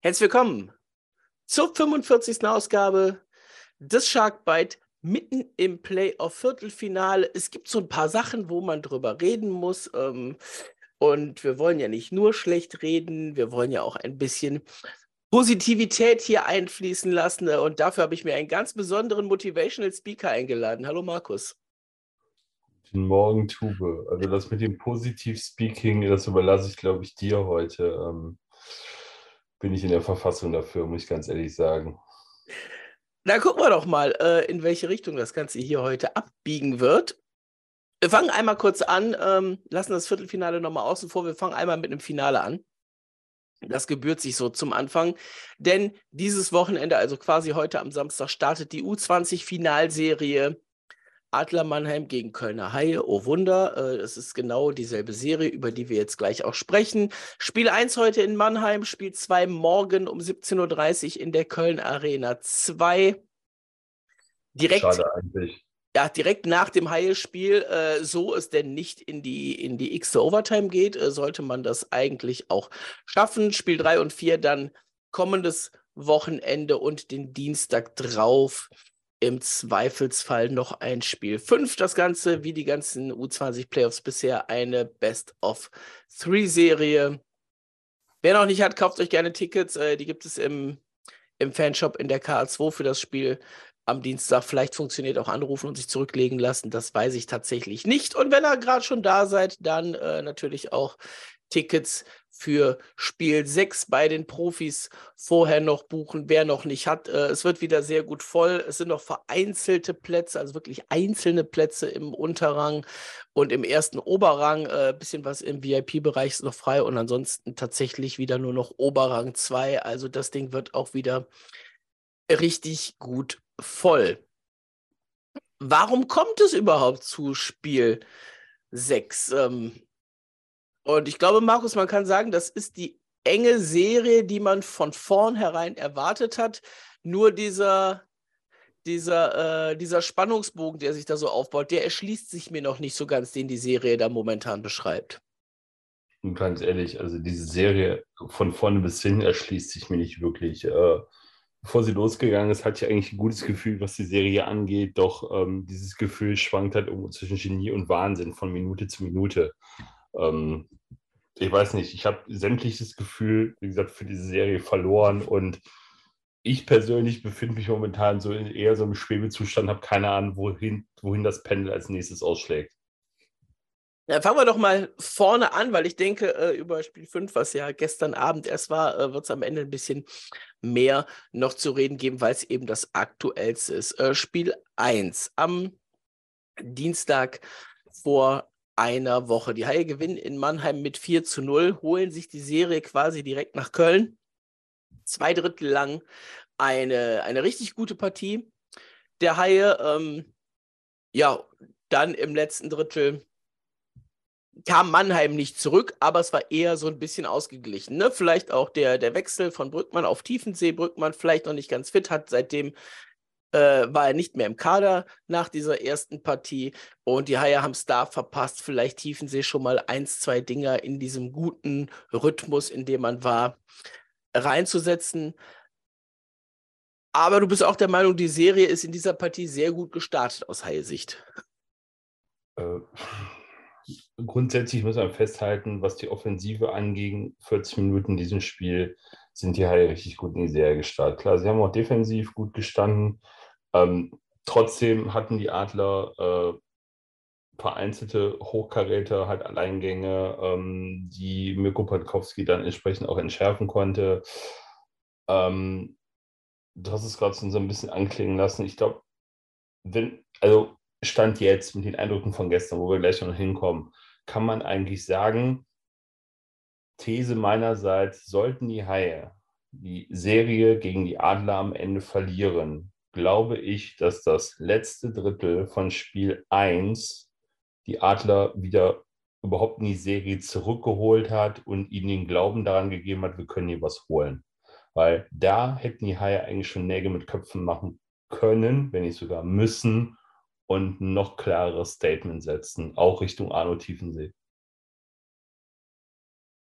Herzlich willkommen zur 45. Ausgabe des Shark Bite mitten im Playoff-Viertelfinale. Es gibt so ein paar Sachen, wo man drüber reden muss. Ähm, und wir wollen ja nicht nur schlecht reden, wir wollen ja auch ein bisschen Positivität hier einfließen lassen. Und dafür habe ich mir einen ganz besonderen Motivational Speaker eingeladen. Hallo Markus. Guten Morgen, Tube. Also das mit dem Positiv-Speaking, das überlasse ich, glaube ich, dir heute. Ähm bin ich in der Verfassung dafür, muss ich ganz ehrlich sagen. Na, gucken wir doch mal, äh, in welche Richtung das Ganze hier heute abbiegen wird. Wir fangen einmal kurz an, ähm, lassen das Viertelfinale nochmal außen vor. Wir fangen einmal mit einem Finale an. Das gebührt sich so zum Anfang, denn dieses Wochenende, also quasi heute am Samstag, startet die U20-Finalserie Adler Mannheim gegen Kölner Haie. Oh Wunder, äh, es ist genau dieselbe Serie, über die wir jetzt gleich auch sprechen. Spiel 1 heute in Mannheim, Spiel 2 morgen um 17.30 Uhr in der Köln Arena 2. Direkt, Schade eigentlich. Ja, direkt nach dem Haie-Spiel, äh, so es denn nicht in die, in die x Overtime geht, äh, sollte man das eigentlich auch schaffen. Spiel 3 und 4 dann kommendes Wochenende und den Dienstag drauf im Zweifelsfall noch ein Spiel 5. Das Ganze, wie die ganzen U20 Playoffs bisher, eine Best of Three Serie. Wer noch nicht hat, kauft euch gerne Tickets. Äh, die gibt es im, im Fanshop in der KA2 für das Spiel am Dienstag. Vielleicht funktioniert auch anrufen und sich zurücklegen lassen. Das weiß ich tatsächlich nicht. Und wenn ihr gerade schon da seid, dann äh, natürlich auch Tickets für Spiel 6 bei den Profis vorher noch buchen, wer noch nicht hat. Äh, es wird wieder sehr gut voll. Es sind noch vereinzelte Plätze, also wirklich einzelne Plätze im Unterrang und im ersten Oberrang. Ein äh, bisschen was im VIP-Bereich ist noch frei und ansonsten tatsächlich wieder nur noch Oberrang 2. Also das Ding wird auch wieder richtig gut voll. Warum kommt es überhaupt zu Spiel 6? Ähm, und ich glaube, Markus, man kann sagen, das ist die enge Serie, die man von vornherein erwartet hat. Nur dieser, dieser, äh, dieser Spannungsbogen, der sich da so aufbaut, der erschließt sich mir noch nicht so ganz, den die Serie da momentan beschreibt. Und ganz ehrlich, also diese Serie von vorne bis hin erschließt sich mir nicht wirklich. Äh, bevor sie losgegangen ist, hatte ich eigentlich ein gutes Gefühl, was die Serie angeht. Doch ähm, dieses Gefühl schwankt halt irgendwo zwischen Genie und Wahnsinn von Minute zu Minute. Ähm, ich weiß nicht, ich habe sämtliches Gefühl, wie gesagt, für diese Serie verloren und ich persönlich befinde mich momentan so in eher so einem Schwebezustand, habe keine Ahnung, wohin, wohin das Pendel als nächstes ausschlägt. Ja, fangen wir doch mal vorne an, weil ich denke, äh, über Spiel 5, was ja gestern Abend erst war, äh, wird es am Ende ein bisschen mehr noch zu reden geben, weil es eben das aktuellste ist. Äh, Spiel 1 am Dienstag vor einer Woche. Die Haie gewinnen in Mannheim mit 4 zu 0, holen sich die Serie quasi direkt nach Köln. Zwei Drittel lang eine, eine richtig gute Partie der Haie. Ähm, ja, dann im letzten Drittel kam Mannheim nicht zurück, aber es war eher so ein bisschen ausgeglichen. Ne? Vielleicht auch der, der Wechsel von Brückmann auf Tiefensee. Brückmann vielleicht noch nicht ganz fit, hat seitdem äh, war er nicht mehr im Kader nach dieser ersten Partie und die Haie haben es da verpasst. Vielleicht tiefen sie schon mal eins, zwei Dinger in diesem guten Rhythmus, in dem man war, reinzusetzen. Aber du bist auch der Meinung, die Serie ist in dieser Partie sehr gut gestartet aus Haie-Sicht. Äh, grundsätzlich muss man festhalten, was die Offensive angeht, 40 Minuten in diesem Spiel sind die Haie richtig gut in die Serie gestartet. Klar, sie haben auch defensiv gut gestanden, ähm, trotzdem hatten die Adler äh, vereinzelte Hochkaräter, halt Alleingänge, ähm, die Mirko Patkowski dann entsprechend auch entschärfen konnte. Ähm, du hast es gerade so ein bisschen anklingen lassen. Ich glaube, wenn, also Stand jetzt mit den Eindrücken von gestern, wo wir gleich noch hinkommen, kann man eigentlich sagen, These meinerseits, sollten die Haie die Serie gegen die Adler am Ende verlieren, glaube ich, dass das letzte Drittel von Spiel 1 die Adler wieder überhaupt in die Serie zurückgeholt hat und ihnen den Glauben daran gegeben hat, wir können hier was holen. Weil da hätten die Haie eigentlich schon Nägel mit Köpfen machen können, wenn nicht sogar müssen, und ein noch klareres Statement setzen, auch Richtung Arno Tiefensee.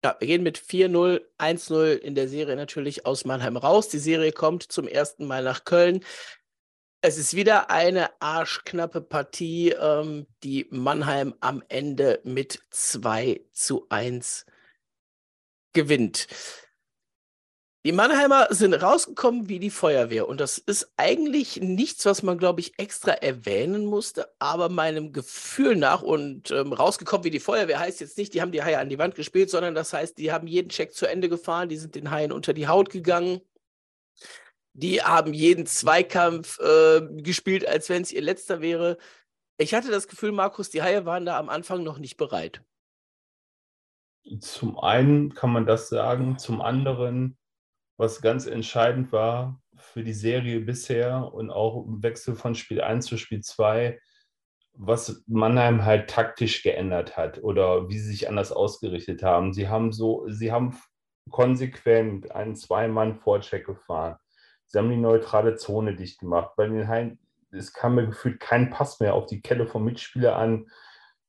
Ja, wir gehen mit 4-0, 1-0 in der Serie natürlich aus Mannheim raus. Die Serie kommt zum ersten Mal nach Köln. Es ist wieder eine arschknappe Partie, ähm, die Mannheim am Ende mit 2 zu 1 gewinnt. Die Mannheimer sind rausgekommen wie die Feuerwehr und das ist eigentlich nichts, was man, glaube ich, extra erwähnen musste, aber meinem Gefühl nach und ähm, rausgekommen wie die Feuerwehr heißt jetzt nicht, die haben die Haie an die Wand gespielt, sondern das heißt, die haben jeden Check zu Ende gefahren, die sind den Haien unter die Haut gegangen, die haben jeden Zweikampf äh, gespielt, als wenn es ihr letzter wäre. Ich hatte das Gefühl, Markus, die Haie waren da am Anfang noch nicht bereit. Zum einen kann man das sagen, zum anderen was ganz entscheidend war für die Serie bisher und auch im Wechsel von Spiel 1 zu Spiel 2, was Mannheim halt taktisch geändert hat oder wie sie sich anders ausgerichtet haben. Sie haben so, sie haben konsequent einen Zwei-Mann-Vorcheck gefahren. Sie haben die neutrale Zone dicht gemacht. Bei den Haien, es kam mir gefühlt kein Pass mehr auf die Kelle vom Mitspieler an.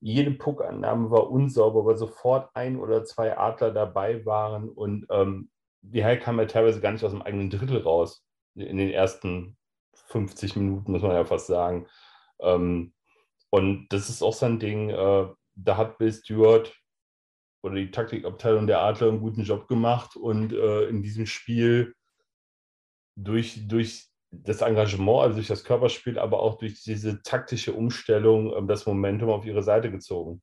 Jede Puckannahme war unsauber, weil sofort ein oder zwei Adler dabei waren und ähm, die Haie kam ja teilweise gar nicht aus dem eigenen Drittel raus. In den ersten 50 Minuten, muss man ja fast sagen. Ähm, und das ist auch so ein Ding, äh, da hat Bill Stewart oder die Taktikabteilung der Adler einen guten Job gemacht und äh, in diesem Spiel durch, durch das Engagement, also durch das Körperspiel, aber auch durch diese taktische Umstellung äh, das Momentum auf ihre Seite gezogen.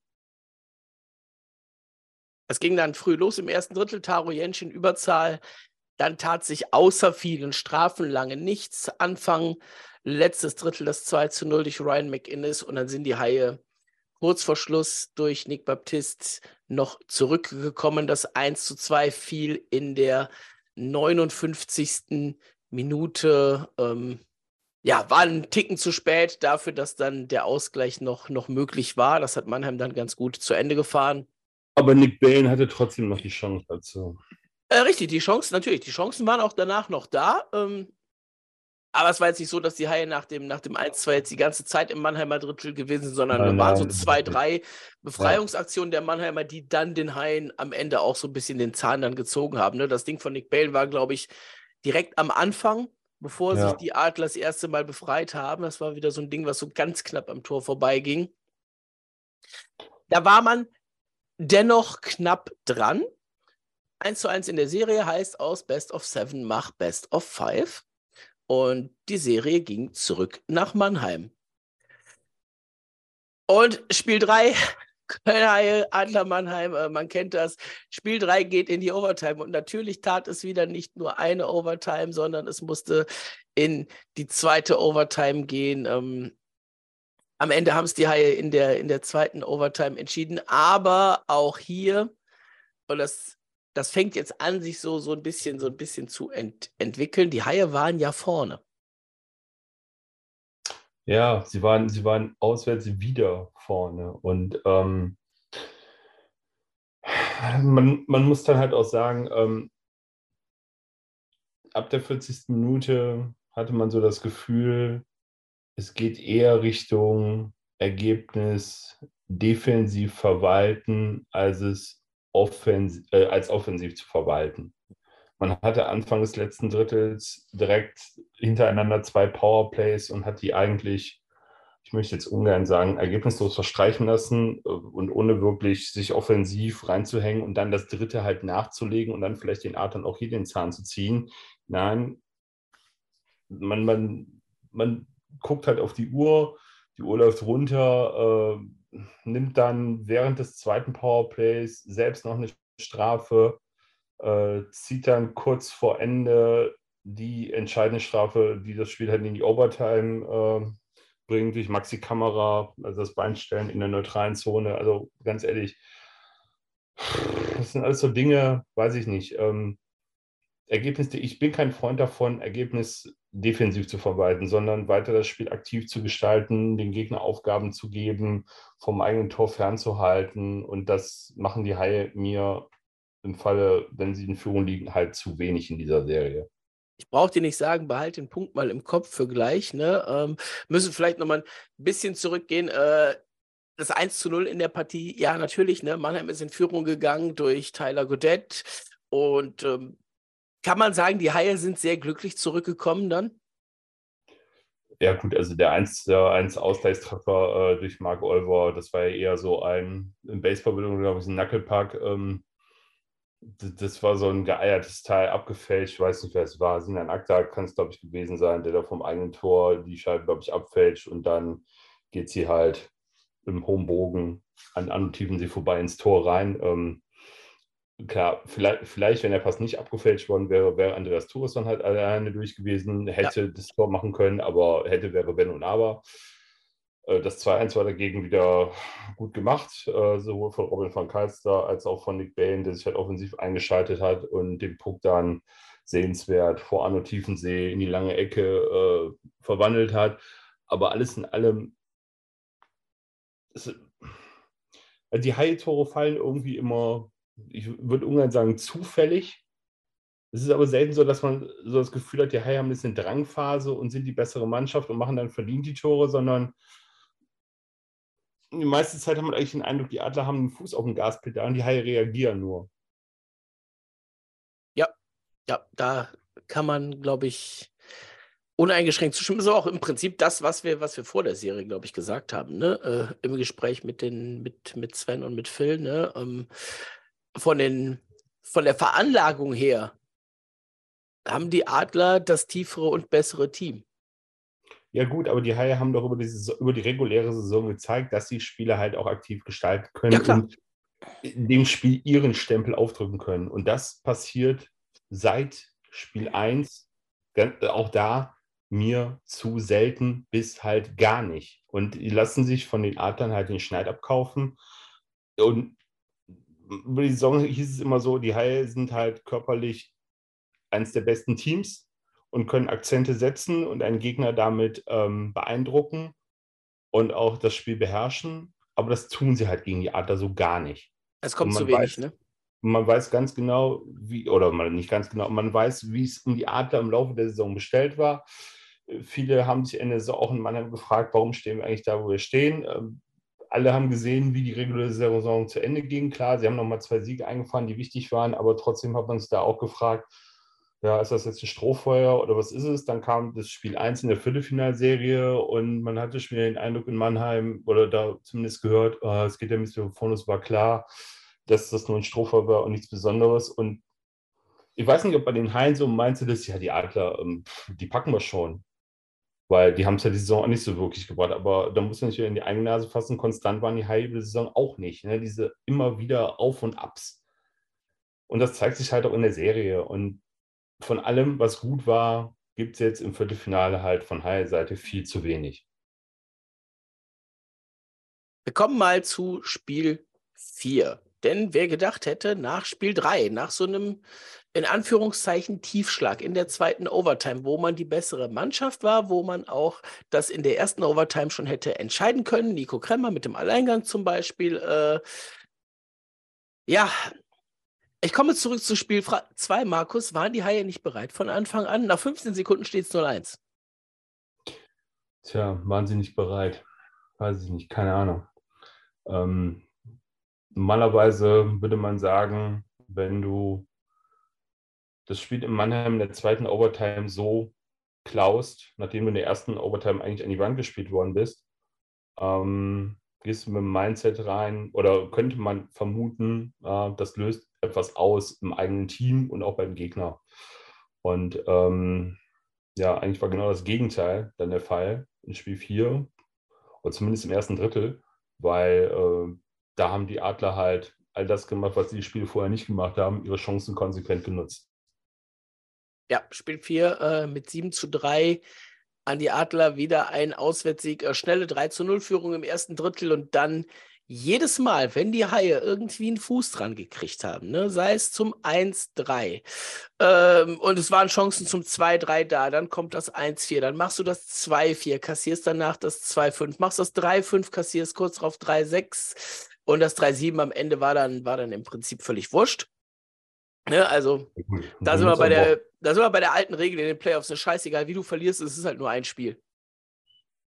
Es ging dann früh los im ersten Drittel, Taro Jenschen Überzahl. Dann tat sich außer vielen Strafen lange nichts. Anfang, letztes Drittel das 2 zu 0 durch Ryan McInnes und dann sind die Haie kurz vor Schluss durch Nick Baptist noch zurückgekommen. Das 1 zu 2 fiel in der 59. Minute. Ähm, ja, war ein Ticken zu spät dafür, dass dann der Ausgleich noch, noch möglich war. Das hat Mannheim dann ganz gut zu Ende gefahren. Aber Nick Bane hatte trotzdem noch die Chance dazu. Äh, richtig, die Chancen, natürlich. Die Chancen waren auch danach noch da. Ähm, aber es war jetzt nicht so, dass die Haie nach dem, nach dem 1-2 jetzt die ganze Zeit im Mannheimer Drittel gewesen sind, sondern es waren so zwei, drei Befreiungsaktionen der Mannheimer, die dann den Haien am Ende auch so ein bisschen den Zahn dann gezogen haben. Ne? Das Ding von Nick Bale war, glaube ich, direkt am Anfang, bevor ja. sich die Adler das erste Mal befreit haben. Das war wieder so ein Ding, was so ganz knapp am Tor vorbeiging. Da war man dennoch knapp dran. 1 zu 1 in der Serie heißt aus Best of Seven mach Best of Five. Und die Serie ging zurück nach Mannheim. Und Spiel 3, Köln Adler Mannheim, äh, man kennt das. Spiel 3 geht in die Overtime. Und natürlich tat es wieder nicht nur eine Overtime, sondern es musste in die zweite Overtime gehen. Ähm, am Ende haben es die Haie in der, in der zweiten Overtime entschieden. Aber auch hier, und das, das fängt jetzt an, sich so, so ein bisschen, so ein bisschen zu ent, entwickeln. Die Haie waren ja vorne. Ja, sie waren, sie waren auswärts wieder vorne. Und ähm, man, man muss dann halt auch sagen, ähm, ab der 40. Minute hatte man so das Gefühl, es geht eher Richtung Ergebnis defensiv verwalten, als es offensiv, äh, als offensiv zu verwalten. Man hatte Anfang des letzten Drittels direkt hintereinander zwei Powerplays und hat die eigentlich, ich möchte jetzt ungern sagen, ergebnislos verstreichen lassen äh, und ohne wirklich sich offensiv reinzuhängen und dann das dritte halt nachzulegen und dann vielleicht den dann auch hier den Zahn zu ziehen. Nein, man, man, man guckt halt auf die Uhr, die Uhr läuft runter, äh, nimmt dann während des zweiten Powerplays selbst noch eine Strafe, äh, zieht dann kurz vor Ende die entscheidende Strafe, die das Spiel halt in die Overtime äh, bringt, durch Maxi-Kamera, also das Beinstellen in der neutralen Zone. Also ganz ehrlich, das sind alles so Dinge, weiß ich nicht. Ähm, Ergebnis, ich bin kein Freund davon, Ergebnis defensiv zu verwalten, sondern weiter das Spiel aktiv zu gestalten, den Gegner Aufgaben zu geben, vom eigenen Tor fernzuhalten. Und das machen die Haie mir im Falle, wenn sie in Führung liegen, halt zu wenig in dieser Serie. Ich brauche dir nicht sagen, behalte den Punkt mal im Kopf für gleich. Ne? Ähm, müssen vielleicht nochmal ein bisschen zurückgehen. Äh, das 1 zu 0 in der Partie, ja, natürlich, ne? Mannheim ist in Führung gegangen durch Tyler Godet. Und ähm, kann man sagen, die Haie sind sehr glücklich zurückgekommen dann? Ja, gut, also der 1, der 1 Ausgleichstreffer äh, durch Mark Olver, das war ja eher so ein, im Baseball-Bildung, glaube ich, ein Knucklepack. Ähm, das, war so ein geeiertes Teil, abgefälscht. Ich weiß nicht, wer es war. Sinan Akta kann es, glaube ich, gewesen sein, der da vom eigenen Tor die Scheibe, glaube ich, abfälscht und dann geht sie halt im hohen Bogen an, an sie vorbei ins Tor rein. Ähm, klar, vielleicht, vielleicht, wenn der Pass nicht abgefälscht worden wäre, wäre Andreas Tours dann halt alleine durch gewesen, hätte ja. das Tor machen können, aber hätte wäre wenn und aber. Äh, das 2-1 war dagegen wieder gut gemacht, äh, sowohl von Robin van Kalster als auch von Nick Bain, der sich halt offensiv eingeschaltet hat und den Puck dann sehenswert vor Arno Tiefensee in die lange Ecke äh, verwandelt hat. Aber alles in allem es, also die Heiltore fallen irgendwie immer, ich würde ungern sagen, zufällig. Es ist aber selten so, dass man so das Gefühl hat, die Haie haben ein bisschen Drangphase und sind die bessere Mannschaft und machen dann verdient die Tore, sondern die meiste Zeit hat man eigentlich den Eindruck, die Adler haben den Fuß auf dem Gaspedal und die Haie reagieren nur. Ja, ja, da kann man, glaube ich, uneingeschränkt zustimmen. Das ist auch im Prinzip das, was wir, was wir vor der Serie, glaube ich, gesagt haben, ne? Äh, Im Gespräch mit, den, mit, mit Sven und mit Phil, ne? Ähm, von, den, von der Veranlagung her haben die Adler das tiefere und bessere Team. Ja, gut, aber die Haie haben doch über die, über die reguläre Saison gezeigt, dass die Spieler halt auch aktiv gestalten können ja, und in dem Spiel ihren Stempel aufdrücken können. Und das passiert seit Spiel 1, auch da mir zu selten bis halt gar nicht. Und die lassen sich von den Adlern halt den Schneid abkaufen. Und über die Saison hieß es immer so, die Haie sind halt körperlich eines der besten Teams und können Akzente setzen und einen Gegner damit ähm, beeindrucken und auch das Spiel beherrschen. Aber das tun sie halt gegen die Adler so gar nicht. Es kommt zu wenig, weiß, ne? Man weiß ganz genau, wie, oder man nicht ganz genau, man weiß, wie es um die Adler im Laufe der Saison bestellt war. Viele haben sich Ende Saison auch in Mannheim gefragt, warum stehen wir eigentlich da, wo wir stehen. Ähm, alle haben gesehen, wie die reguläre Saison zu Ende ging. Klar, sie haben nochmal zwei Siege eingefahren, die wichtig waren, aber trotzdem hat man sich da auch gefragt, ja, ist das jetzt ein Strohfeuer oder was ist es? Dann kam das Spiel 1 in der Viertelfinalserie und man hatte schon den Eindruck in Mannheim oder da zumindest gehört, oh, es geht ja von uns, war klar, dass das nur ein Strohfeuer war und nichts Besonderes. Und ich weiß nicht, ob bei den Haien so meinst du das, ja, die Adler, ähm, die packen wir schon. Weil die haben es ja die Saison auch nicht so wirklich gebracht. Aber da muss man sich in die eigene Nase fassen. Konstant waren die Haie über die Saison auch nicht. Ne? Diese immer wieder Auf und Abs. Und das zeigt sich halt auch in der Serie. Und von allem, was gut war, gibt es jetzt im Viertelfinale halt von Haie-Seite viel zu wenig. Wir kommen mal zu Spiel 4. Denn wer gedacht hätte, nach Spiel 3, nach so einem in Anführungszeichen Tiefschlag in der zweiten Overtime, wo man die bessere Mannschaft war, wo man auch das in der ersten Overtime schon hätte entscheiden können. Nico Kremmer mit dem Alleingang zum Beispiel. Äh, ja, ich komme zurück zu Spiel 2, Markus. Waren die Haie nicht bereit von Anfang an? Nach 15 Sekunden steht es 0-1. Tja, waren sie nicht bereit? Weiß ich nicht, keine Ahnung. Ähm, normalerweise würde man sagen, wenn du das Spiel in Mannheim in der zweiten Overtime so klaust, nachdem du in der ersten Overtime eigentlich an die Wand gespielt worden bist, ähm, gehst du mit dem Mindset rein oder könnte man vermuten, äh, das löst etwas aus im eigenen Team und auch beim Gegner. Und ähm, ja, eigentlich war genau das Gegenteil dann der Fall in Spiel 4 oder zumindest im ersten Drittel, weil äh, da haben die Adler halt all das gemacht, was die Spiele vorher nicht gemacht haben, ihre Chancen konsequent genutzt. Ja, Spiel 4 äh, mit 7 zu 3 an die Adler wieder ein Auswärtssieg, äh, schnelle 3 zu 0 Führung im ersten Drittel und dann jedes Mal, wenn die Haie irgendwie einen Fuß dran gekriegt haben, ne, sei es zum 1-3 ähm, und es waren Chancen zum 2-3 da, dann kommt das 1-4, dann machst du das 2-4, kassierst danach das 2-5, machst das 3-5, kassierst kurz darauf 3-6 und das 3-7 am Ende war dann, war dann im Prinzip völlig wurscht. Ne, also, da sind, wir bei der, da sind wir bei der alten Regel in den Playoffs. ist scheißegal, wie du verlierst, es ist halt nur ein Spiel.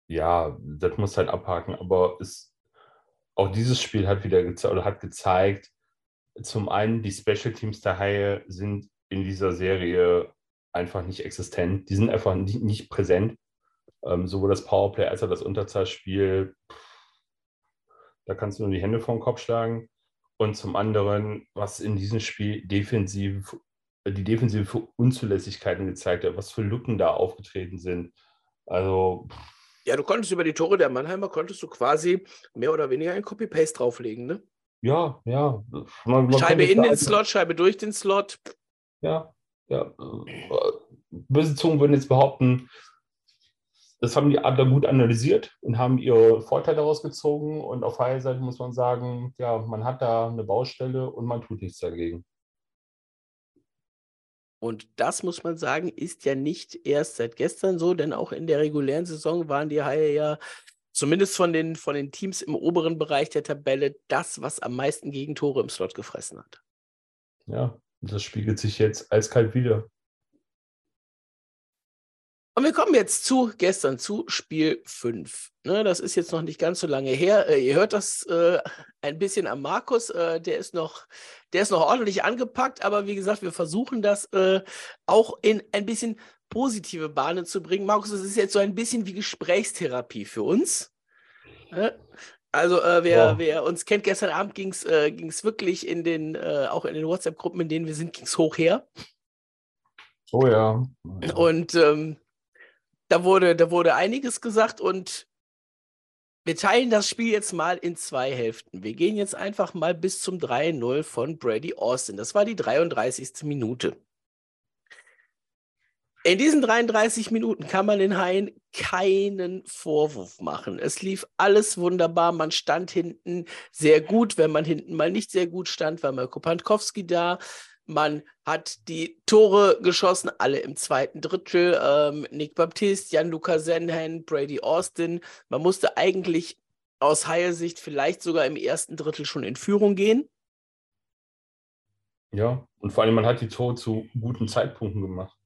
Ja, das muss halt abhaken. Aber es, auch dieses Spiel hat wieder geze oder hat gezeigt, zum einen, die Special Teams der Haie sind in dieser Serie einfach nicht existent. Die sind einfach nicht, nicht präsent. Ähm, sowohl das Powerplay als auch das Unterzahlspiel, da kannst du nur die Hände vor den Kopf schlagen. Und zum anderen, was in diesem Spiel defensiv, die defensive Unzulässigkeiten gezeigt hat, was für Lücken da aufgetreten sind. Also. Ja, du konntest über die Tore der Mannheimer, konntest du quasi mehr oder weniger ein Copy-Paste drauflegen, ne? Ja, ja. Man, man Scheibe in den Slot, Scheibe durch den Slot. Ja, ja. Böse Zungen würden jetzt behaupten, das haben die Adler gut analysiert und haben ihre Vorteile daraus gezogen. Und auf der Seite muss man sagen, ja, man hat da eine Baustelle und man tut nichts dagegen. Und das muss man sagen, ist ja nicht erst seit gestern so, denn auch in der regulären Saison waren die Haie ja zumindest von den, von den Teams im oberen Bereich der Tabelle das, was am meisten Gegentore im Slot gefressen hat. Ja, das spiegelt sich jetzt eiskalt wieder. Und wir kommen jetzt zu gestern, zu Spiel 5. Ne, das ist jetzt noch nicht ganz so lange her. Äh, ihr hört das äh, ein bisschen am Markus. Äh, der, ist noch, der ist noch ordentlich angepackt, aber wie gesagt, wir versuchen das äh, auch in ein bisschen positive Bahnen zu bringen. Markus, das ist jetzt so ein bisschen wie Gesprächstherapie für uns. Ne? Also äh, wer, ja. wer, uns kennt, gestern Abend ging es äh, wirklich in den, auch in den WhatsApp-Gruppen, in denen wir sind, ging es hoch her. Oh ja. Und ähm, da wurde, da wurde einiges gesagt und wir teilen das Spiel jetzt mal in zwei Hälften. Wir gehen jetzt einfach mal bis zum 3-0 von Brady Austin. Das war die 33. Minute. In diesen 33 Minuten kann man den Haien keinen Vorwurf machen. Es lief alles wunderbar. Man stand hinten sehr gut. Wenn man hinten mal nicht sehr gut stand, war Marko Pankowski da. Man hat die Tore geschossen, alle im zweiten Drittel. Ähm, Nick Baptiste, Jan-Luca Senhen, Brady Austin. Man musste eigentlich aus Haie Sicht vielleicht sogar im ersten Drittel schon in Führung gehen. Ja, und vor allem man hat die Tore zu guten Zeitpunkten gemacht.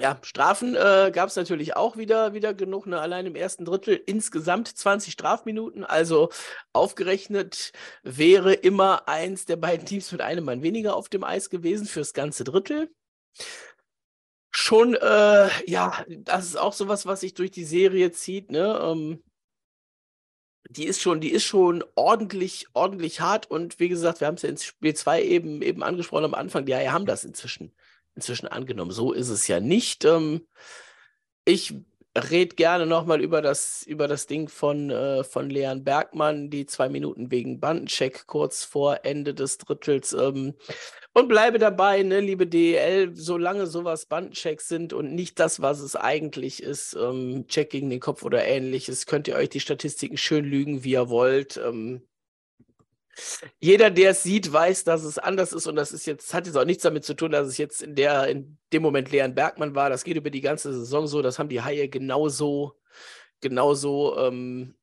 Ja, Strafen äh, gab es natürlich auch wieder, wieder genug. Ne? Allein im ersten Drittel insgesamt 20 Strafminuten. Also aufgerechnet wäre immer eins der beiden Teams mit einem Mann weniger auf dem Eis gewesen fürs ganze Drittel. Schon, äh, ja, das ist auch sowas, was sich durch die Serie zieht. Ne? Ähm, die ist schon, die ist schon ordentlich, ordentlich hart. Und wie gesagt, wir haben es ja in Spiel 2 eben, eben angesprochen am Anfang. Ja, wir haben das inzwischen inzwischen angenommen. So ist es ja nicht. Ähm, ich rede gerne nochmal über das, über das Ding von, äh, von Leon Bergmann, die zwei Minuten wegen Bandencheck kurz vor Ende des Drittels. Ähm, und bleibe dabei, ne, liebe DEL, solange sowas Bandenchecks sind und nicht das, was es eigentlich ist, ähm, Check gegen den Kopf oder ähnliches, könnt ihr euch die Statistiken schön lügen, wie ihr wollt. Ähm, jeder, der es sieht, weiß, dass es anders ist und das ist jetzt, hat jetzt auch nichts damit zu tun, dass es jetzt in der, in dem Moment Leon Bergmann war. Das geht über die ganze Saison so. Das haben die Haie genauso, genauso, ähm,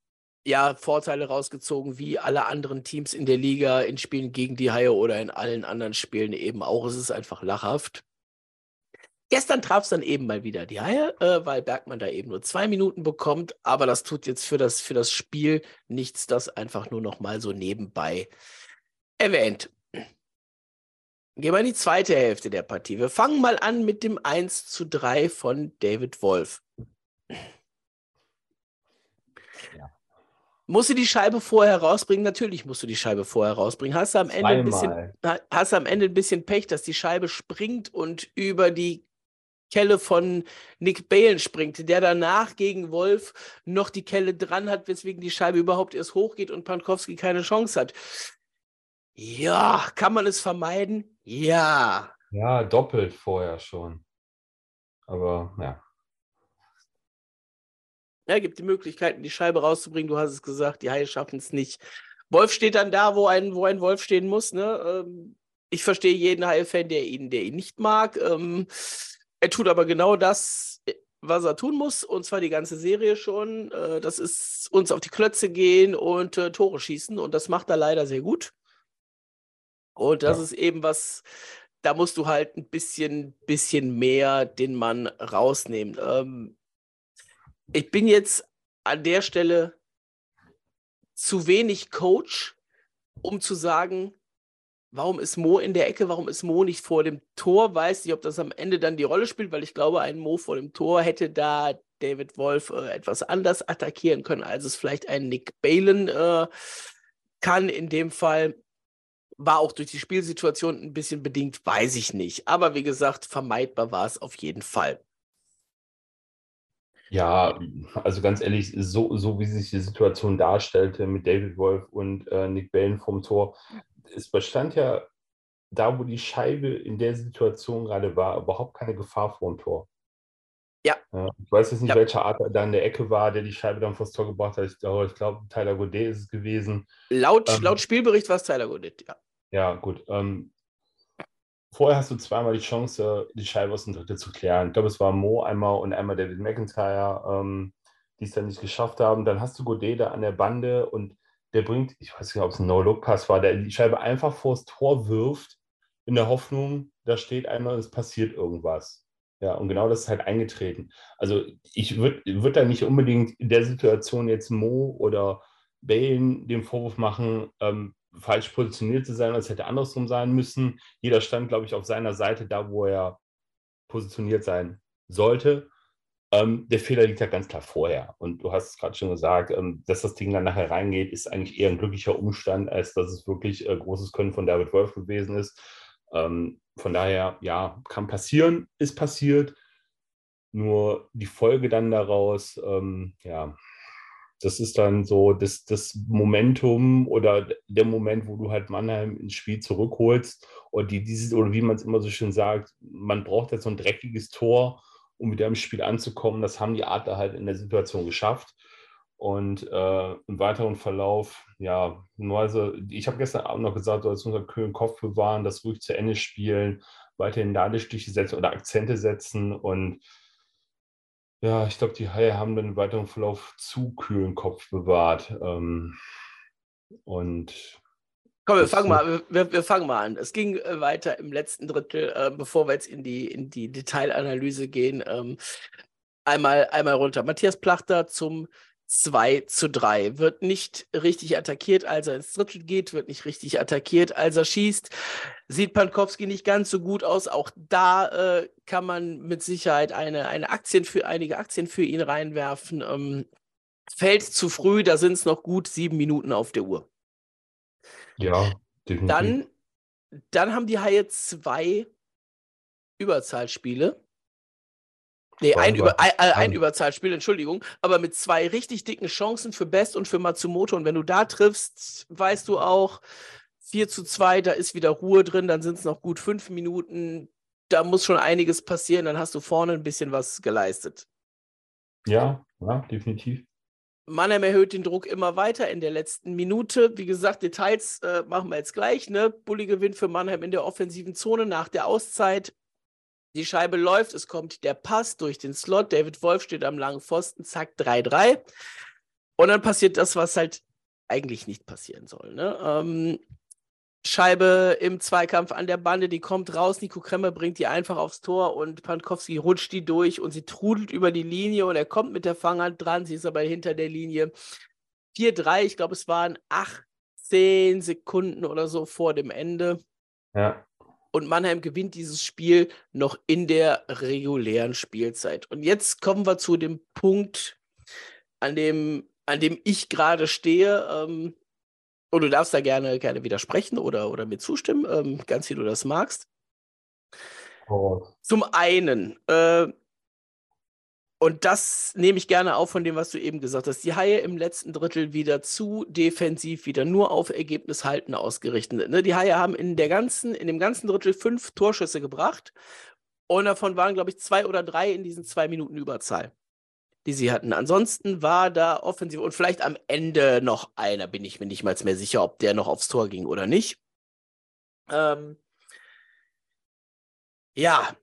ja, Vorteile rausgezogen wie alle anderen Teams in der Liga in Spielen gegen die Haie oder in allen anderen Spielen eben auch. Es ist einfach lachhaft. Gestern traf es dann eben mal wieder die Haie, äh, weil Bergmann da eben nur zwei Minuten bekommt. Aber das tut jetzt für das, für das Spiel nichts, das einfach nur noch mal so nebenbei erwähnt. Gehen wir in die zweite Hälfte der Partie. Wir fangen mal an mit dem 1 zu 3 von David Wolf. Ja. Musst du die Scheibe vorher rausbringen? Natürlich musst du die Scheibe vorher rausbringen. Hast du am Ende, ein bisschen, hast du am Ende ein bisschen Pech, dass die Scheibe springt und über die Kelle von Nick Balen springt, der danach gegen Wolf noch die Kelle dran hat, weswegen die Scheibe überhaupt erst hochgeht und Pankowski keine Chance hat. Ja, kann man es vermeiden? Ja. Ja, doppelt vorher schon. Aber ja. Ja, gibt die Möglichkeiten, die Scheibe rauszubringen. Du hast es gesagt, die Haie schaffen es nicht. Wolf steht dann da, wo ein, wo ein Wolf stehen muss. Ne? Ähm, ich verstehe jeden Haie-Fan, der ihn, der ihn nicht mag. Ähm, er tut aber genau das, was er tun muss, und zwar die ganze Serie schon. Äh, das ist uns auf die Klötze gehen und äh, Tore schießen. Und das macht er leider sehr gut. Und das ja. ist eben was, da musst du halt ein bisschen, bisschen mehr den Mann rausnehmen. Ähm, ich bin jetzt an der Stelle zu wenig Coach, um zu sagen, warum ist Mo in der Ecke, warum ist Mo nicht vor dem Tor? Weiß nicht, ob das am Ende dann die Rolle spielt, weil ich glaube, ein Mo vor dem Tor hätte da David Wolf äh, etwas anders attackieren können, als es vielleicht ein Nick Balen äh, kann. In dem Fall war auch durch die Spielsituation ein bisschen bedingt, weiß ich nicht. Aber wie gesagt, vermeidbar war es auf jeden Fall. Ja, also ganz ehrlich, so, so wie sich die Situation darstellte mit David Wolf und äh, Nick Bellen vom Tor, es bestand ja da, wo die Scheibe in der Situation gerade war, überhaupt keine Gefahr vor dem Tor. Ja. ja ich weiß jetzt nicht, ja. welcher Art da in der Ecke war, der die Scheibe dann vors Tor gebracht hat. Ich, ich glaube, Tyler Godet ist es gewesen. Laut, ähm, laut Spielbericht war es Tyler Godet, ja. Ja, gut. Ähm, vorher hast du zweimal die Chance, die Scheibe aus dem Drittel zu klären. Ich glaube, es war Mo einmal und einmal David McIntyre, ähm, die es dann nicht geschafft haben. Dann hast du Godet da an der Bande und der bringt, ich weiß nicht, ob es ein No-Look-Pass war, der die Scheibe einfach vors Tor wirft, in der Hoffnung, da steht einmal es passiert irgendwas. Ja, und genau das ist halt eingetreten. Also ich würde würd da nicht unbedingt in der Situation jetzt Mo oder Balen den Vorwurf machen, ähm, falsch positioniert zu sein, als hätte andersrum sein müssen. Jeder stand, glaube ich, auf seiner Seite, da wo er positioniert sein sollte. Ähm, der Fehler liegt ja ganz klar vorher. Und du hast es gerade schon gesagt, ähm, dass das Ding dann nachher reingeht, ist eigentlich eher ein glücklicher Umstand, als dass es wirklich äh, großes Können von David Wolf gewesen ist. Ähm, von daher, ja, kann passieren, ist passiert. Nur die Folge dann daraus, ähm, ja, das ist dann so das, das Momentum oder der Moment, wo du halt Mannheim ins Spiel zurückholst. Oder, die, dieses, oder wie man es immer so schön sagt, man braucht jetzt so ein dreckiges Tor, um wieder im Spiel anzukommen. Das haben die Adler halt in der Situation geschafft. Und äh, im weiteren Verlauf, ja, also ich habe gestern Abend noch gesagt, du sollst unseren kühlen Kopf bewahren, das ruhig zu Ende spielen, weiterhin Nadelstiche setzen oder Akzente setzen und ja, ich glaube, die Haie haben dann im weiteren Verlauf zu kühlen Kopf bewahrt. Ähm, und Komm, wir fangen, mal, wir, wir, fangen mal an. Es ging äh, weiter im letzten Drittel, äh, bevor wir jetzt in die, in die Detailanalyse gehen. Ähm, einmal, einmal runter. Matthias Plachter zum 2 zu 3. Wird nicht richtig attackiert, als er ins Drittel geht, wird nicht richtig attackiert, als er schießt. Sieht Pankowski nicht ganz so gut aus. Auch da äh, kann man mit Sicherheit eine, eine Aktien für, einige Aktien für ihn reinwerfen. Ähm, fällt zu früh, da sind es noch gut sieben Minuten auf der Uhr. Ja, definitiv. Dann, dann haben die Haie zwei Überzahlspiele Nee, ein, Über, ein, ein, Überzahlspiel, Entschuldigung, aber mit zwei richtig dicken Chancen für Best und für Matsumoto. Und wenn du da triffst, weißt du auch, 4 zu 2, da ist wieder Ruhe drin, dann sind es noch gut fünf Minuten. Da muss schon einiges passieren, dann hast du vorne ein bisschen was geleistet. Ja, ja, definitiv. Mannheim erhöht den Druck immer weiter in der letzten Minute. Wie gesagt, Details äh, machen wir jetzt gleich. Ne? Bulli gewinnt für Mannheim in der offensiven Zone nach der Auszeit. Die Scheibe läuft, es kommt der Pass durch den Slot. David Wolf steht am langen Pfosten, zack, 3-3. Und dann passiert das, was halt eigentlich nicht passieren soll. Ne? Ähm, Scheibe im Zweikampf an der Bande, die kommt raus. Nico Kremmer bringt die einfach aufs Tor und Pankowski rutscht die durch und sie trudelt über die Linie und er kommt mit der Fanghand dran. Sie ist aber hinter der Linie. 4-3, ich glaube, es waren 18 Sekunden oder so vor dem Ende. Ja und Mannheim gewinnt dieses Spiel noch in der regulären Spielzeit. Und jetzt kommen wir zu dem Punkt, an dem, an dem ich gerade stehe. Ähm, und du darfst da gerne, gerne widersprechen oder, oder mir zustimmen, ähm, ganz wie du das magst. Oh. Zum einen, äh, und das nehme ich gerne auf von dem, was du eben gesagt hast. Die Haie im letzten Drittel wieder zu defensiv, wieder nur auf Ergebnis halten ausgerichtet. Ne? Die Haie haben in, der ganzen, in dem ganzen Drittel fünf Torschüsse gebracht. Und davon waren, glaube ich, zwei oder drei in diesen zwei Minuten Überzahl, die sie hatten. Ansonsten war da offensiv und vielleicht am Ende noch einer, bin ich mir nicht mal mehr sicher, ob der noch aufs Tor ging oder nicht. Ähm, ja,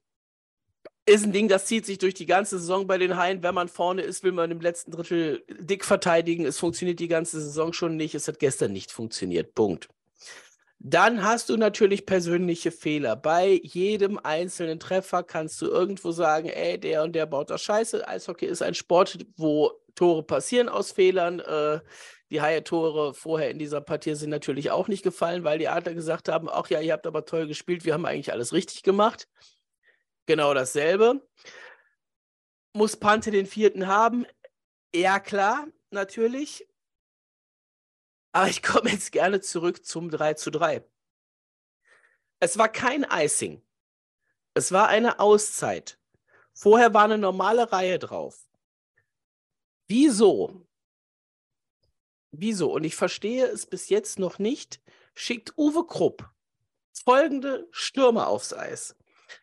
ist ein Ding, das zieht sich durch die ganze Saison bei den Haien. Wenn man vorne ist, will man im letzten Drittel dick verteidigen. Es funktioniert die ganze Saison schon nicht. Es hat gestern nicht funktioniert. Punkt. Dann hast du natürlich persönliche Fehler. Bei jedem einzelnen Treffer kannst du irgendwo sagen, ey, der und der baut das scheiße. Eishockey ist ein Sport, wo Tore passieren aus Fehlern. Äh, die Haie-Tore vorher in dieser Partie sind natürlich auch nicht gefallen, weil die Adler gesagt haben, ach ja, ihr habt aber toll gespielt, wir haben eigentlich alles richtig gemacht. Genau dasselbe. Muss Pante den vierten haben? Ja, klar, natürlich. Aber ich komme jetzt gerne zurück zum 3 zu 3. Es war kein Icing. Es war eine Auszeit. Vorher war eine normale Reihe drauf. Wieso? Wieso? Und ich verstehe es bis jetzt noch nicht. Schickt Uwe Krupp folgende Stürmer aufs Eis.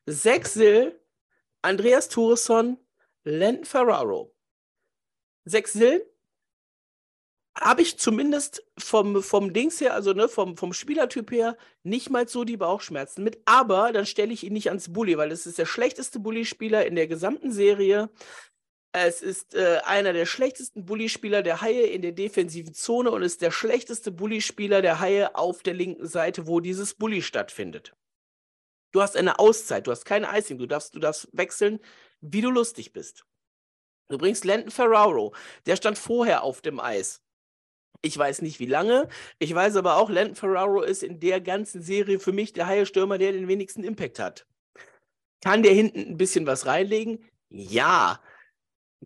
Sechsil, Andreas Thuresson, Len Ferraro. Sechsil habe ich zumindest vom, vom Dings her, also ne, vom, vom Spielertyp her, nicht mal so die Bauchschmerzen mit. Aber dann stelle ich ihn nicht ans Bully, weil es ist der schlechteste Bully-Spieler in der gesamten Serie. Es ist äh, einer der schlechtesten Bully-Spieler der Haie in der defensiven Zone und ist der schlechteste Bully-Spieler der Haie auf der linken Seite, wo dieses Bully stattfindet. Du hast eine Auszeit, du hast keine Icing, du darfst, du darfst wechseln, wie du lustig bist. Du bringst Landon Ferraro, der stand vorher auf dem Eis. Ich weiß nicht wie lange. Ich weiß aber auch, Landon Ferraro ist in der ganzen Serie für mich der Haie-Stürmer, der den wenigsten Impact hat. Kann der hinten ein bisschen was reinlegen? Ja.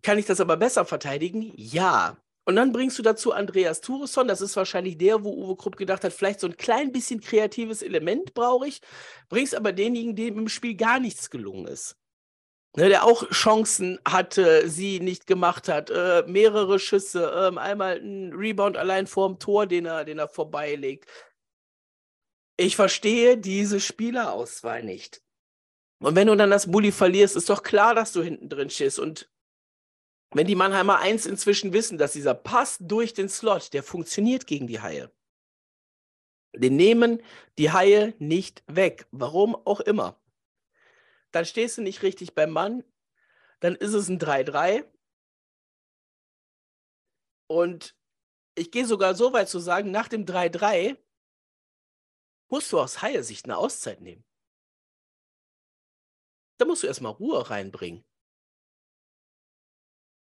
Kann ich das aber besser verteidigen? Ja. Und dann bringst du dazu Andreas Thuresson. Das ist wahrscheinlich der, wo Uwe Krupp gedacht hat, vielleicht so ein klein bisschen kreatives Element brauche ich. Bringst aber denjenigen, dem im Spiel gar nichts gelungen ist ne, der auch Chancen hatte, sie nicht gemacht hat. Äh, mehrere Schüsse, äh, einmal ein Rebound allein vorm Tor, den er, den er vorbeilegt. Ich verstehe diese Spielerauswahl nicht. Und wenn du dann das Bulli verlierst, ist doch klar, dass du hinten drin stehst. Und wenn die Mannheimer eins inzwischen wissen, dass dieser Pass durch den Slot, der funktioniert gegen die Haie. Den nehmen die Haie nicht weg. Warum auch immer dann stehst du nicht richtig beim Mann, dann ist es ein 3-3. Und ich gehe sogar so weit zu sagen, nach dem 3-3 musst du aus Haie-Sicht eine Auszeit nehmen. Da musst du erstmal Ruhe reinbringen.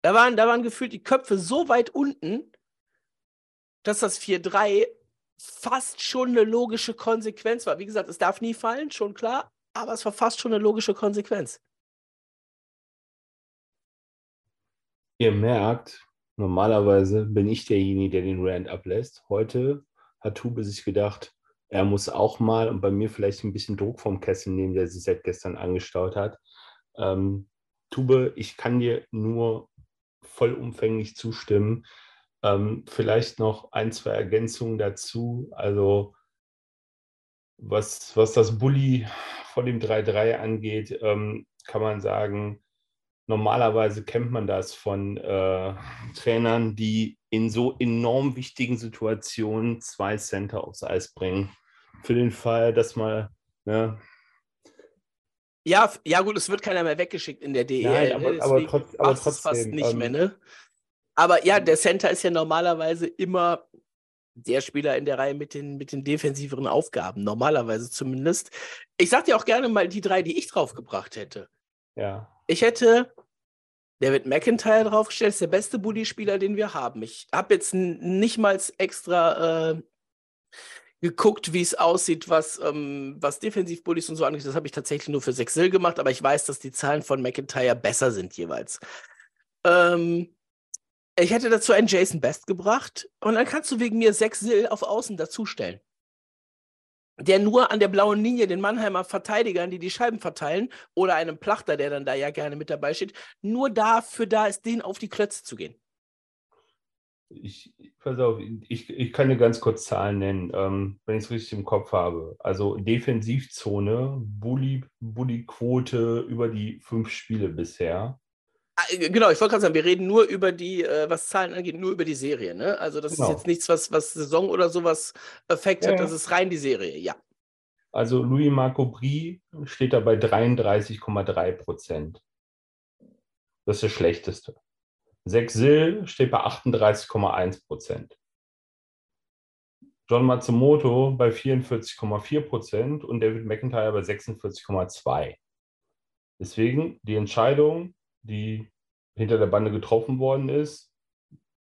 Da waren, da waren gefühlt die Köpfe so weit unten, dass das 4-3 fast schon eine logische Konsequenz war. Wie gesagt, es darf nie fallen, schon klar, aber es war fast schon eine logische Konsequenz. Ihr merkt, normalerweise bin ich derjenige, der den Rand ablässt. Heute hat Tube sich gedacht, er muss auch mal und bei mir vielleicht ein bisschen Druck vom Kessel nehmen, der sich seit gestern angestaut hat. Ähm, Tube, ich kann dir nur vollumfänglich zustimmen. Ähm, vielleicht noch ein, zwei Ergänzungen dazu. Also was, was das Bully vor dem 3-3 angeht, ähm, kann man sagen, normalerweise kennt man das von äh, Trainern, die in so enorm wichtigen Situationen zwei Center aufs Eis bringen. Für den Fall, dass mal. Ne, ja, ja, gut, es wird keiner mehr weggeschickt in der DEL. Nein, aber, ne? aber, trotz, aber trotzdem. fast nicht ähm, mehr, ne? Aber ja, der Center ist ja normalerweise immer der Spieler in der Reihe mit den, mit den defensiveren Aufgaben, normalerweise zumindest. Ich sag dir auch gerne mal die drei, die ich draufgebracht hätte. Ja. Ich hätte David McIntyre draufgestellt, ist der beste Bully-Spieler, den wir haben. Ich habe jetzt nicht mal extra äh, geguckt, wie es aussieht, was, ähm, was Defensiv-Bullies und so angeht. Das habe ich tatsächlich nur für Sexil gemacht, aber ich weiß, dass die Zahlen von McIntyre besser sind jeweils. Ähm, ich hätte dazu einen Jason Best gebracht und dann kannst du wegen mir sechs Sil auf Außen dazustellen. Der nur an der blauen Linie den Mannheimer Verteidigern, die die Scheiben verteilen, oder einem Plachter, der dann da ja gerne mit dabei steht, nur dafür da ist, den auf die Klötze zu gehen. Ich, pass auf, ich, ich kann dir ganz kurz Zahlen nennen, ähm, wenn ich es richtig im Kopf habe. Also Defensivzone, Bully-Quote über die fünf Spiele bisher. Ah, äh, genau, ich wollte gerade sagen, wir reden nur über die, äh, was Zahlen angeht, nur über die Serie. Ne? Also das genau. ist jetzt nichts, was, was Saison oder sowas Effekt ja, hat, das ist rein die Serie, ja. Also Louis Marco Brie steht da bei 33,3 Prozent. Das ist das Schlechteste. Sex Sill steht bei 38,1 Prozent. John Matsumoto bei 44,4 Prozent und David McIntyre bei 46,2. Deswegen die Entscheidung, die hinter der Bande getroffen worden ist,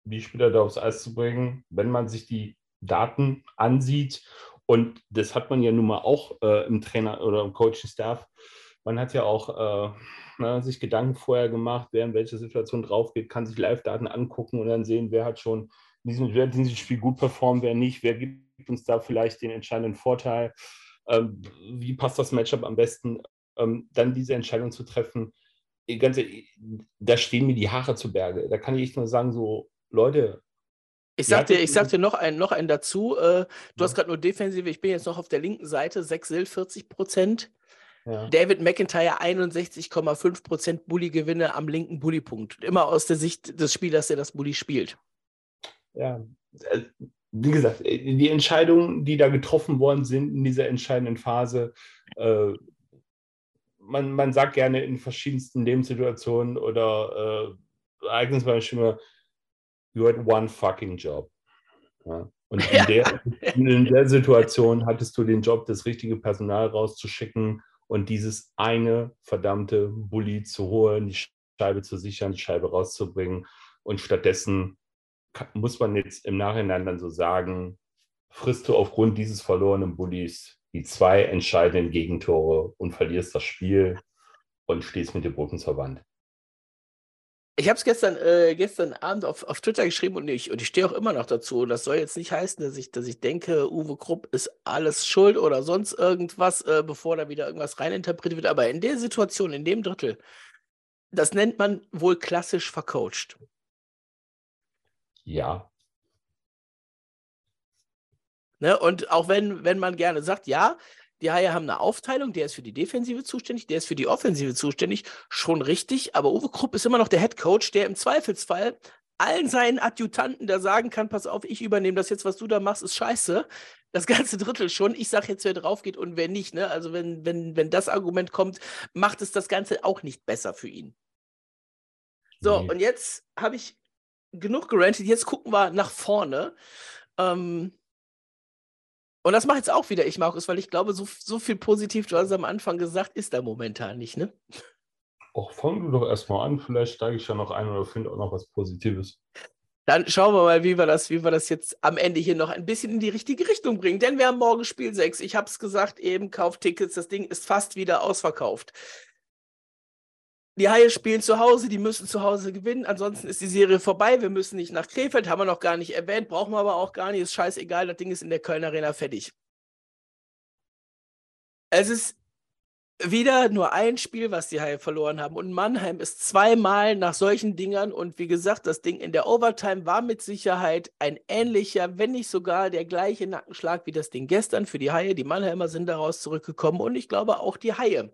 die Spieler da aufs Eis zu bringen, wenn man sich die Daten ansieht. Und das hat man ja nun mal auch äh, im Trainer oder im Coaching-Staff. Man hat ja auch äh, na, sich Gedanken vorher gemacht, wer in welche Situation drauf geht, kann sich Live-Daten angucken und dann sehen, wer hat schon in diesem, wer in diesem Spiel gut performt, wer nicht, wer gibt uns da vielleicht den entscheidenden Vorteil, ähm, wie passt das Matchup am besten, ähm, dann diese Entscheidung zu treffen. Ganze, da stehen mir die Haare zu Berge. Da kann ich nur sagen, so, Leute, ich sag, dir, ich sag dir noch einen, noch einen dazu. Äh, du ja. hast gerade nur Defensive. Ich bin jetzt noch auf der linken Seite. 6 Sil 40 Prozent. Ja. David McIntyre 61,5 Prozent Bully-Gewinne am linken Bully-Punkt. Immer aus der Sicht des Spielers, der das Bully spielt. Ja, äh, wie gesagt, äh, die Entscheidungen, die da getroffen worden sind in dieser entscheidenden Phase, äh, man, man sagt gerne in verschiedensten Lebenssituationen oder äh, Ereignisbeispiele, you had one fucking job. Ja. Und in, ja. der, in der Situation hattest du den Job, das richtige Personal rauszuschicken und dieses eine verdammte Bully zu holen, die Scheibe zu sichern, die Scheibe rauszubringen. Und stattdessen muss man jetzt im Nachhinein dann so sagen, frisst du aufgrund dieses verlorenen Bullies die zwei entscheidenden Gegentore und verlierst das Spiel und stehst mit den Brücken zur Wand. Ich habe es gestern, äh, gestern Abend auf, auf Twitter geschrieben und ich, und ich stehe auch immer noch dazu. Das soll jetzt nicht heißen, dass ich, dass ich denke, Uwe Krupp ist alles schuld oder sonst irgendwas, äh, bevor da wieder irgendwas reininterpretiert wird. Aber in der Situation, in dem Drittel, das nennt man wohl klassisch vercoacht. Ja. Ne? Und auch wenn, wenn man gerne sagt, ja, die Haie haben eine Aufteilung, der ist für die Defensive zuständig, der ist für die Offensive zuständig, schon richtig, aber Uwe Krupp ist immer noch der Head Coach, der im Zweifelsfall allen seinen Adjutanten da sagen kann, pass auf, ich übernehme das jetzt, was du da machst, ist scheiße. Das ganze Drittel schon. Ich sage jetzt, wer drauf geht und wer nicht. Ne? Also wenn, wenn, wenn das Argument kommt, macht es das Ganze auch nicht besser für ihn. So, nee. und jetzt habe ich genug gerantet. Jetzt gucken wir nach vorne. Ähm, und das macht jetzt auch wieder ich, Markus, weil ich glaube, so, so viel positiv, du hast es am Anfang gesagt, ist da momentan nicht, ne? Och, fang du doch erstmal an, vielleicht steige ich ja noch ein oder finde auch noch was Positives. Dann schauen wir mal, wie wir, das, wie wir das jetzt am Ende hier noch ein bisschen in die richtige Richtung bringen. Denn wir haben morgen Spiel 6. Ich habe es gesagt, eben Kauftickets. Das Ding ist fast wieder ausverkauft. Die Haie spielen zu Hause, die müssen zu Hause gewinnen. Ansonsten ist die Serie vorbei. Wir müssen nicht nach Krefeld, haben wir noch gar nicht erwähnt, brauchen wir aber auch gar nicht. Ist scheißegal, das Ding ist in der Köln Arena fertig. Es ist wieder nur ein Spiel, was die Haie verloren haben. Und Mannheim ist zweimal nach solchen Dingern. Und wie gesagt, das Ding in der Overtime war mit Sicherheit ein ähnlicher, wenn nicht sogar der gleiche Nackenschlag wie das Ding gestern für die Haie. Die Mannheimer sind daraus zurückgekommen und ich glaube auch die Haie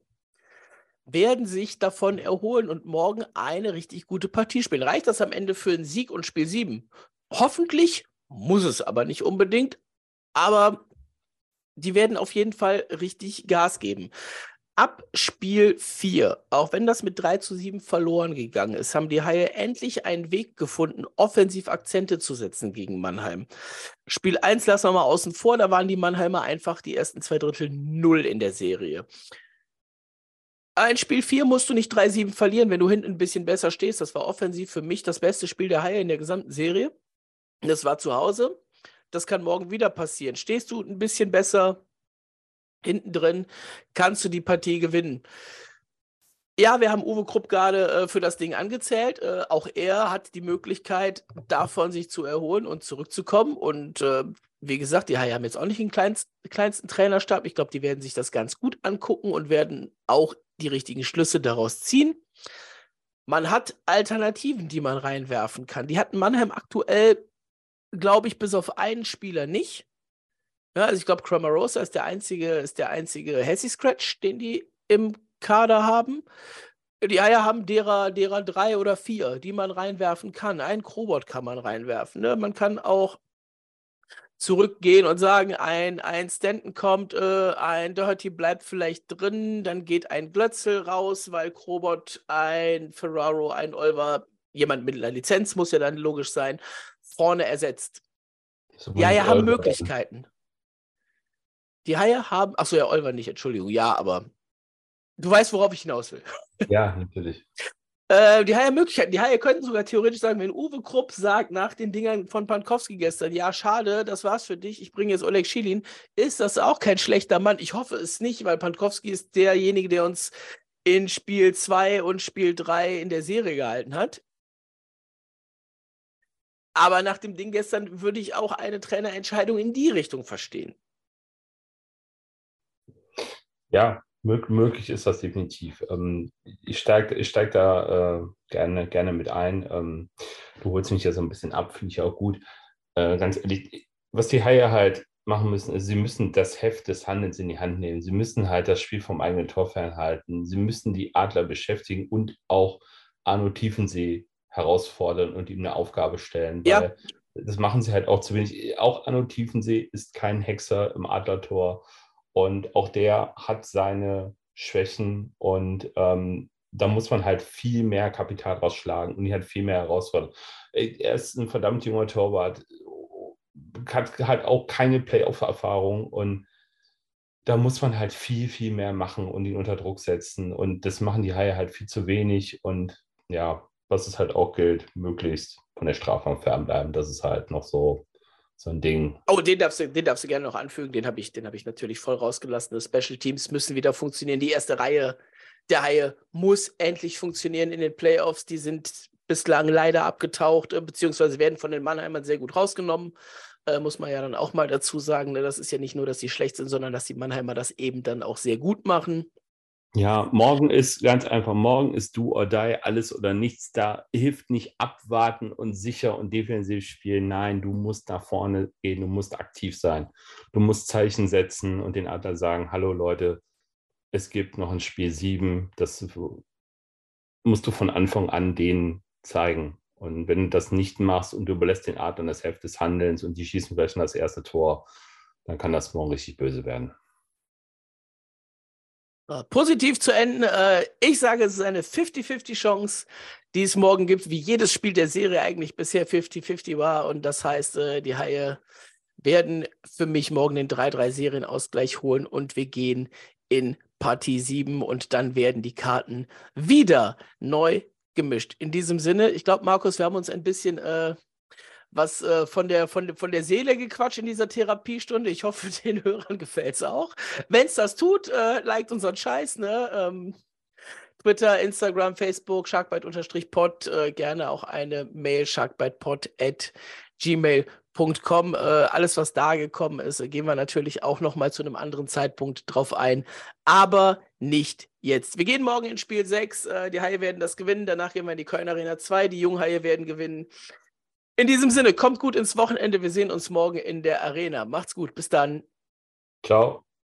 werden sich davon erholen und morgen eine richtig gute Partie spielen. Reicht das am Ende für einen Sieg und Spiel 7? Hoffentlich, muss es aber nicht unbedingt. Aber die werden auf jeden Fall richtig Gas geben. Ab Spiel 4, auch wenn das mit 3 zu 7 verloren gegangen ist, haben die Haie endlich einen Weg gefunden, offensiv Akzente zu setzen gegen Mannheim. Spiel 1 lassen wir mal außen vor, da waren die Mannheimer einfach die ersten zwei Drittel null in der Serie ein Spiel 4 musst du nicht 3-7 verlieren, wenn du hinten ein bisschen besser stehst. Das war offensiv für mich das beste Spiel der Haie in der gesamten Serie. Das war zu Hause. Das kann morgen wieder passieren. Stehst du ein bisschen besser hinten drin, kannst du die Partie gewinnen. Ja, wir haben Uwe Krupp gerade äh, für das Ding angezählt. Äh, auch er hat die Möglichkeit, davon sich zu erholen und zurückzukommen. Und äh, wie gesagt, die haben jetzt auch nicht den kleinst, kleinsten Trainerstab. Ich glaube, die werden sich das ganz gut angucken und werden auch die richtigen Schlüsse daraus ziehen. Man hat Alternativen, die man reinwerfen kann. Die hatten Mannheim aktuell, glaube ich, bis auf einen Spieler nicht. Ja, also ich glaube, Cramarosa ist der einzige, ist der einzige Hessi Scratch, den die im Kader haben. Die Eier haben derer, derer drei oder vier, die man reinwerfen kann. Ein Krobot kann man reinwerfen. Ne? Man kann auch zurückgehen und sagen, ein, ein Stanton kommt, äh, ein Doherty bleibt vielleicht drin, dann geht ein Glötzel raus, weil Krobot, ein Ferraro, ein Olver, jemand mit einer Lizenz muss ja dann logisch sein, vorne ersetzt. Die Haie haben Möglichkeiten. Die Haie haben, achso, ja, Olver nicht, Entschuldigung, ja, aber du weißt, worauf ich hinaus will. Ja, natürlich. Äh, die Haie Möglichkeiten. Die Haie könnten sogar theoretisch sagen, wenn Uwe Krupp sagt nach den Dingern von Pankowski gestern, ja, schade, das war's für dich, ich bringe jetzt Oleg Schilin, ist das auch kein schlechter Mann. Ich hoffe es nicht, weil Pankowski ist derjenige, der uns in Spiel 2 und Spiel 3 in der Serie gehalten hat. Aber nach dem Ding gestern würde ich auch eine Trainerentscheidung in die Richtung verstehen. Ja, möglich ist das definitiv. Ähm, ich steige ich steig da äh, gerne, gerne mit ein. Ähm, du holst mich ja so ein bisschen ab, finde ich auch gut. Äh, ganz ehrlich, was die Haie halt machen müssen, ist, sie müssen das Heft des Handelns in die Hand nehmen. Sie müssen halt das Spiel vom eigenen Tor fernhalten. Sie müssen die Adler beschäftigen und auch Arno Tiefensee herausfordern und ihm eine Aufgabe stellen. Ja. Das machen sie halt auch zu wenig. Auch Arno Tiefensee ist kein Hexer im Adlertor und auch der hat seine Schwächen und ähm, da muss man halt viel mehr Kapital rausschlagen und die hat viel mehr herausfordern. Er ist ein verdammt junger Torwart, hat halt auch keine Playoff-Erfahrung und da muss man halt viel, viel mehr machen und ihn unter Druck setzen. Und das machen die Haie halt viel zu wenig. Und ja, was es halt auch gilt, möglichst von der Strafraum fernbleiben. Das ist halt noch so, so ein Ding. Oh, den darfst du, den darfst du gerne noch anfügen. Den habe ich, hab ich natürlich voll rausgelassen. Die Special Teams müssen wieder funktionieren. Die erste Reihe der Haie muss endlich funktionieren in den Playoffs. Die sind bislang leider abgetaucht, äh, beziehungsweise werden von den Mannheimern sehr gut rausgenommen. Äh, muss man ja dann auch mal dazu sagen. Ne? Das ist ja nicht nur, dass sie schlecht sind, sondern dass die Mannheimer das eben dann auch sehr gut machen. Ja, morgen ist ganz einfach, morgen ist du or die, alles oder nichts. Da hilft nicht abwarten und sicher und defensiv spielen. Nein, du musst nach vorne gehen, du musst aktiv sein. Du musst Zeichen setzen und den Adler sagen, hallo Leute, es gibt noch ein Spiel 7, das musst du von Anfang an denen zeigen. Und wenn du das nicht machst und du überlässt den Adlern das Heft des Handelns und die schießen vielleicht schon das erste Tor, dann kann das morgen richtig böse werden. Äh, positiv zu enden. Äh, ich sage, es ist eine 50-50 Chance, die es morgen gibt, wie jedes Spiel der Serie eigentlich bisher 50-50 war. Und das heißt, äh, die Haie werden für mich morgen den 3-3 Serienausgleich holen und wir gehen in Partie 7 und dann werden die Karten wieder neu gemischt. In diesem Sinne, ich glaube, Markus, wir haben uns ein bisschen äh, was äh, von, der, von, von der Seele gequatscht in dieser Therapiestunde. Ich hoffe, den Hörern gefällt es auch. Wenn es das tut, äh, liked unseren Scheiß, ne? Ähm, Twitter, Instagram, Facebook, sharkbite-pod, äh, gerne auch eine Mail, sharkbitepod at gmail.com. Äh, alles, was da gekommen ist, gehen wir natürlich auch nochmal zu einem anderen Zeitpunkt drauf ein. Aber nicht jetzt. Wir gehen morgen in Spiel 6. Äh, die Haie werden das gewinnen. Danach gehen wir in die Köln Arena 2. Die Junghaie werden gewinnen. In diesem Sinne, kommt gut ins Wochenende. Wir sehen uns morgen in der Arena. Macht's gut. Bis dann. Ciao.